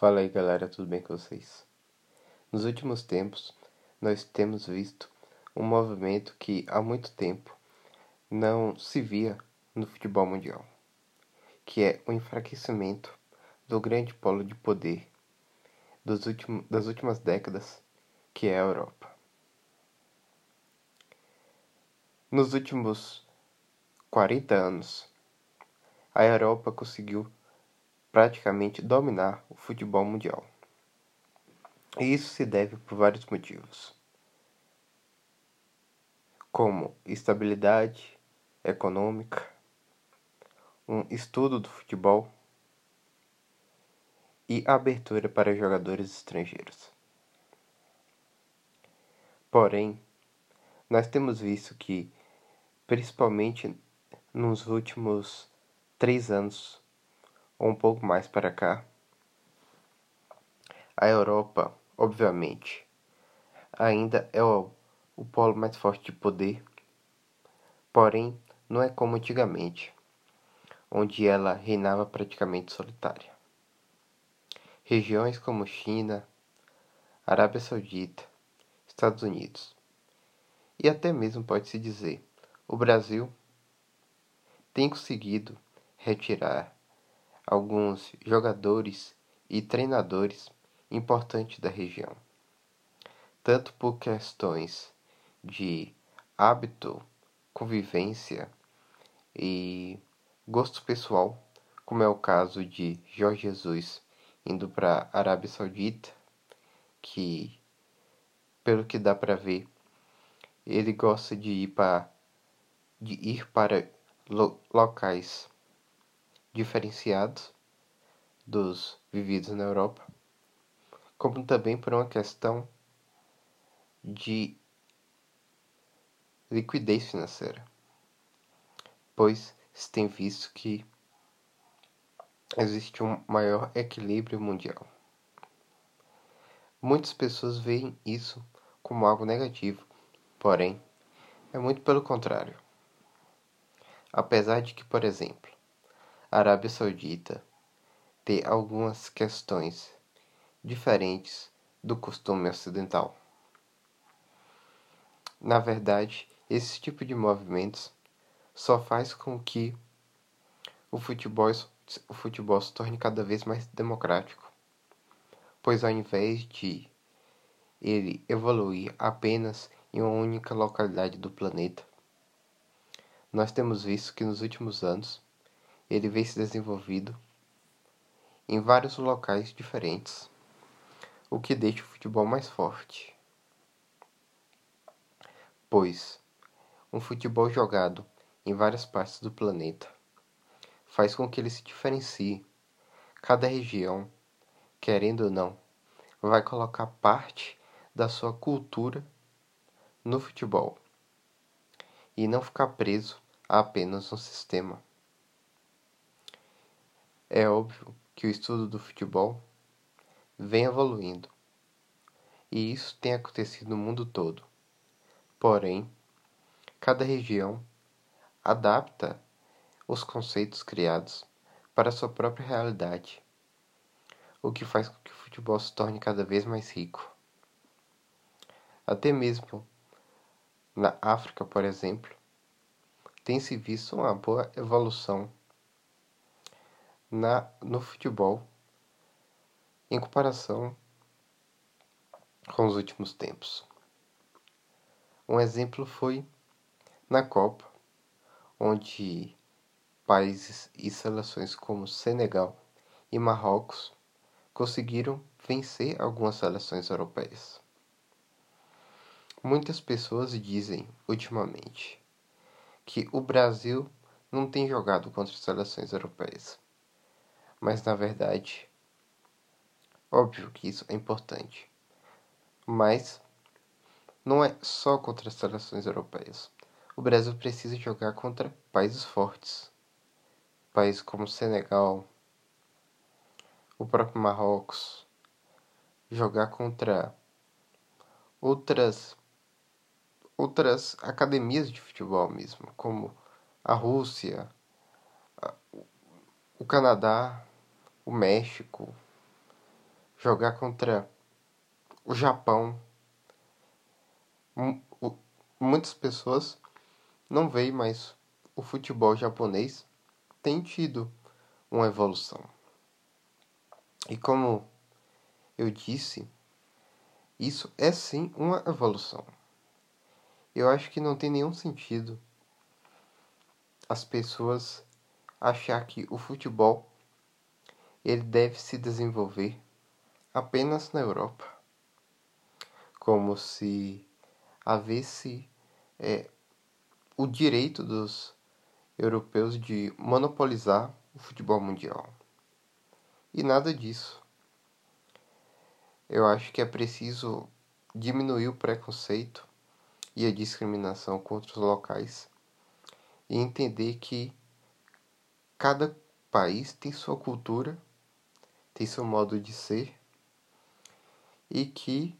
Fala aí galera, tudo bem com vocês? Nos últimos tempos, nós temos visto um movimento que há muito tempo não se via no futebol mundial, que é o enfraquecimento do grande polo de poder dos das últimas décadas, que é a Europa. Nos últimos 40 anos, a Europa conseguiu praticamente dominar o futebol mundial. E isso se deve por vários motivos, como estabilidade econômica, um estudo do futebol e abertura para jogadores estrangeiros. Porém, nós temos visto que, principalmente nos últimos três anos, ou um pouco mais para cá. A Europa, obviamente, ainda é o, o polo mais forte de poder, porém não é como antigamente, onde ela reinava praticamente solitária. Regiões como China, Arábia Saudita, Estados Unidos e até mesmo pode-se dizer o Brasil tem conseguido retirar alguns jogadores e treinadores importantes da região, tanto por questões de hábito, convivência e gosto pessoal, como é o caso de Jorge Jesus indo para a Arábia Saudita, que pelo que dá para ver, ele gosta de ir para de ir para lo, locais diferenciados dos vividos na Europa, como também por uma questão de liquidez financeira, pois se tem visto que existe um maior equilíbrio mundial. Muitas pessoas veem isso como algo negativo, porém, é muito pelo contrário. Apesar de que, por exemplo, Arábia Saudita tem algumas questões diferentes do costume ocidental. Na verdade, esse tipo de movimentos só faz com que o futebol, o futebol se torne cada vez mais democrático, pois ao invés de ele evoluir apenas em uma única localidade do planeta, nós temos visto que nos últimos anos ele vem se desenvolvido em vários locais diferentes, o que deixa o futebol mais forte. Pois um futebol jogado em várias partes do planeta faz com que ele se diferencie. Cada região, querendo ou não, vai colocar parte da sua cultura no futebol e não ficar preso a apenas um sistema. É óbvio que o estudo do futebol vem evoluindo, e isso tem acontecido no mundo todo. Porém, cada região adapta os conceitos criados para sua própria realidade, o que faz com que o futebol se torne cada vez mais rico. Até mesmo na África, por exemplo, tem-se visto uma boa evolução na, no futebol em comparação com os últimos tempos. Um exemplo foi na Copa, onde países e seleções como Senegal e Marrocos conseguiram vencer algumas seleções europeias. Muitas pessoas dizem ultimamente que o Brasil não tem jogado contra seleções europeias mas na verdade, óbvio que isso é importante. Mas não é só contra as seleções europeias. O Brasil precisa jogar contra países fortes. Países como Senegal, o próprio Marrocos, jogar contra outras outras academias de futebol mesmo, como a Rússia, o Canadá, o México, jogar contra o Japão. Muitas pessoas não veem mais o futebol japonês tem tido uma evolução. E como eu disse, isso é sim uma evolução. Eu acho que não tem nenhum sentido as pessoas achar que o futebol ele deve se desenvolver apenas na Europa, como se havesse é, o direito dos europeus de monopolizar o futebol mundial. E nada disso. Eu acho que é preciso diminuir o preconceito e a discriminação contra os locais e entender que cada país tem sua cultura, tem seu modo de ser e que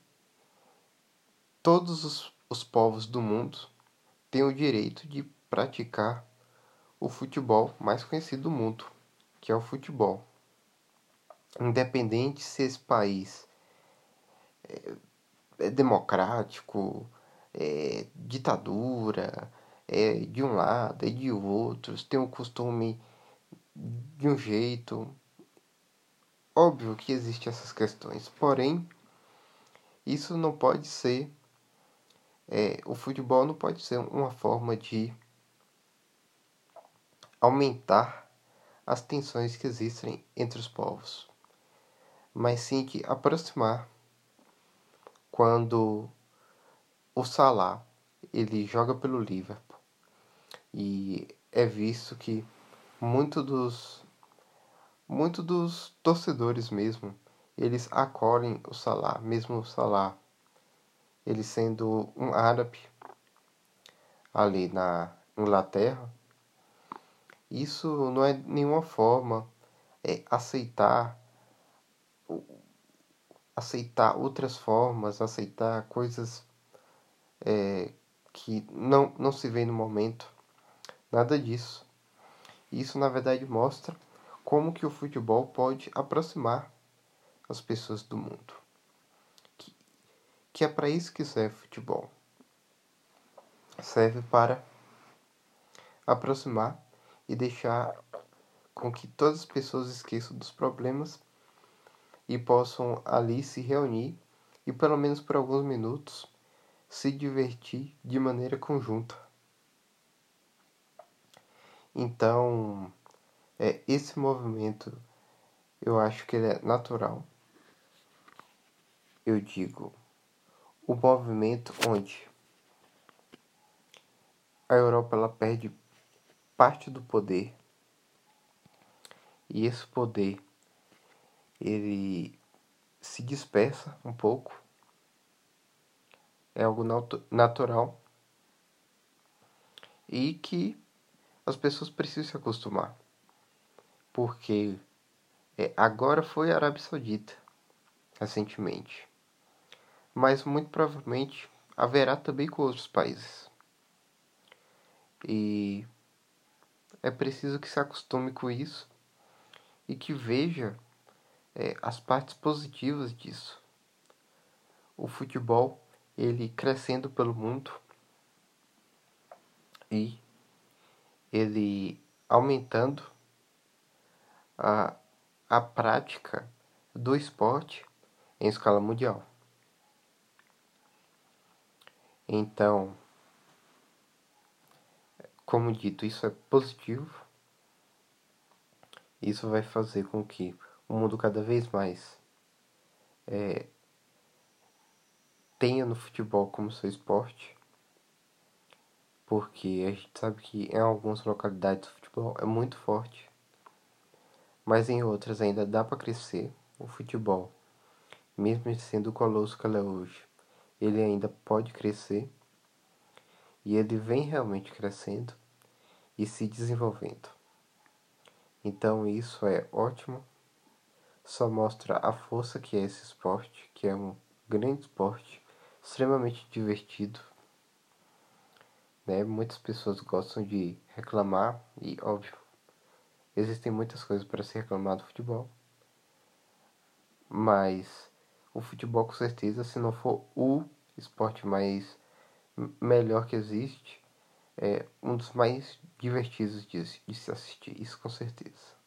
todos os, os povos do mundo têm o direito de praticar o futebol mais conhecido do mundo, que é o futebol. Independente se esse país é, é democrático, é ditadura, é de um lado, é de outro, tem um costume de um jeito. Óbvio que existem essas questões, porém, isso não pode ser. É, o futebol não pode ser uma forma de aumentar as tensões que existem entre os povos, mas sim que aproximar quando o Salah ele joga pelo Liverpool e é visto que muito dos muito dos torcedores mesmo eles acolhem o Salah, mesmo o Salah ele sendo um árabe ali na Inglaterra. Isso não é nenhuma forma é, aceitar aceitar outras formas, aceitar coisas é, que não, não se vê no momento. Nada disso. Isso na verdade mostra como que o futebol pode aproximar as pessoas do mundo. Que, que é para isso que serve o futebol. Serve para aproximar e deixar com que todas as pessoas esqueçam dos problemas e possam ali se reunir e pelo menos por alguns minutos se divertir de maneira conjunta. Então, é, esse movimento eu acho que ele é natural. Eu digo, o movimento onde a Europa ela perde parte do poder e esse poder ele se dispersa um pouco é algo natural e que as pessoas precisam se acostumar porque é, agora foi a Arábia Saudita, recentemente. Mas muito provavelmente haverá também com outros países. E é preciso que se acostume com isso e que veja é, as partes positivas disso. O futebol, ele crescendo pelo mundo e ele aumentando a, a prática do esporte em escala mundial. Então, como dito, isso é positivo. Isso vai fazer com que o mundo cada vez mais é, tenha no futebol como seu esporte. Porque a gente sabe que em algumas localidades o futebol é muito forte mas em outras ainda dá para crescer. O futebol, mesmo sendo colosso que ele é hoje, ele ainda pode crescer e ele vem realmente crescendo e se desenvolvendo. Então isso é ótimo, só mostra a força que é esse esporte, que é um grande esporte, extremamente divertido. Né? Muitas pessoas gostam de reclamar e óbvio Existem muitas coisas para se reclamar do futebol. Mas o futebol, com certeza, se não for o esporte mais melhor que existe, é um dos mais divertidos de, de se assistir, isso com certeza.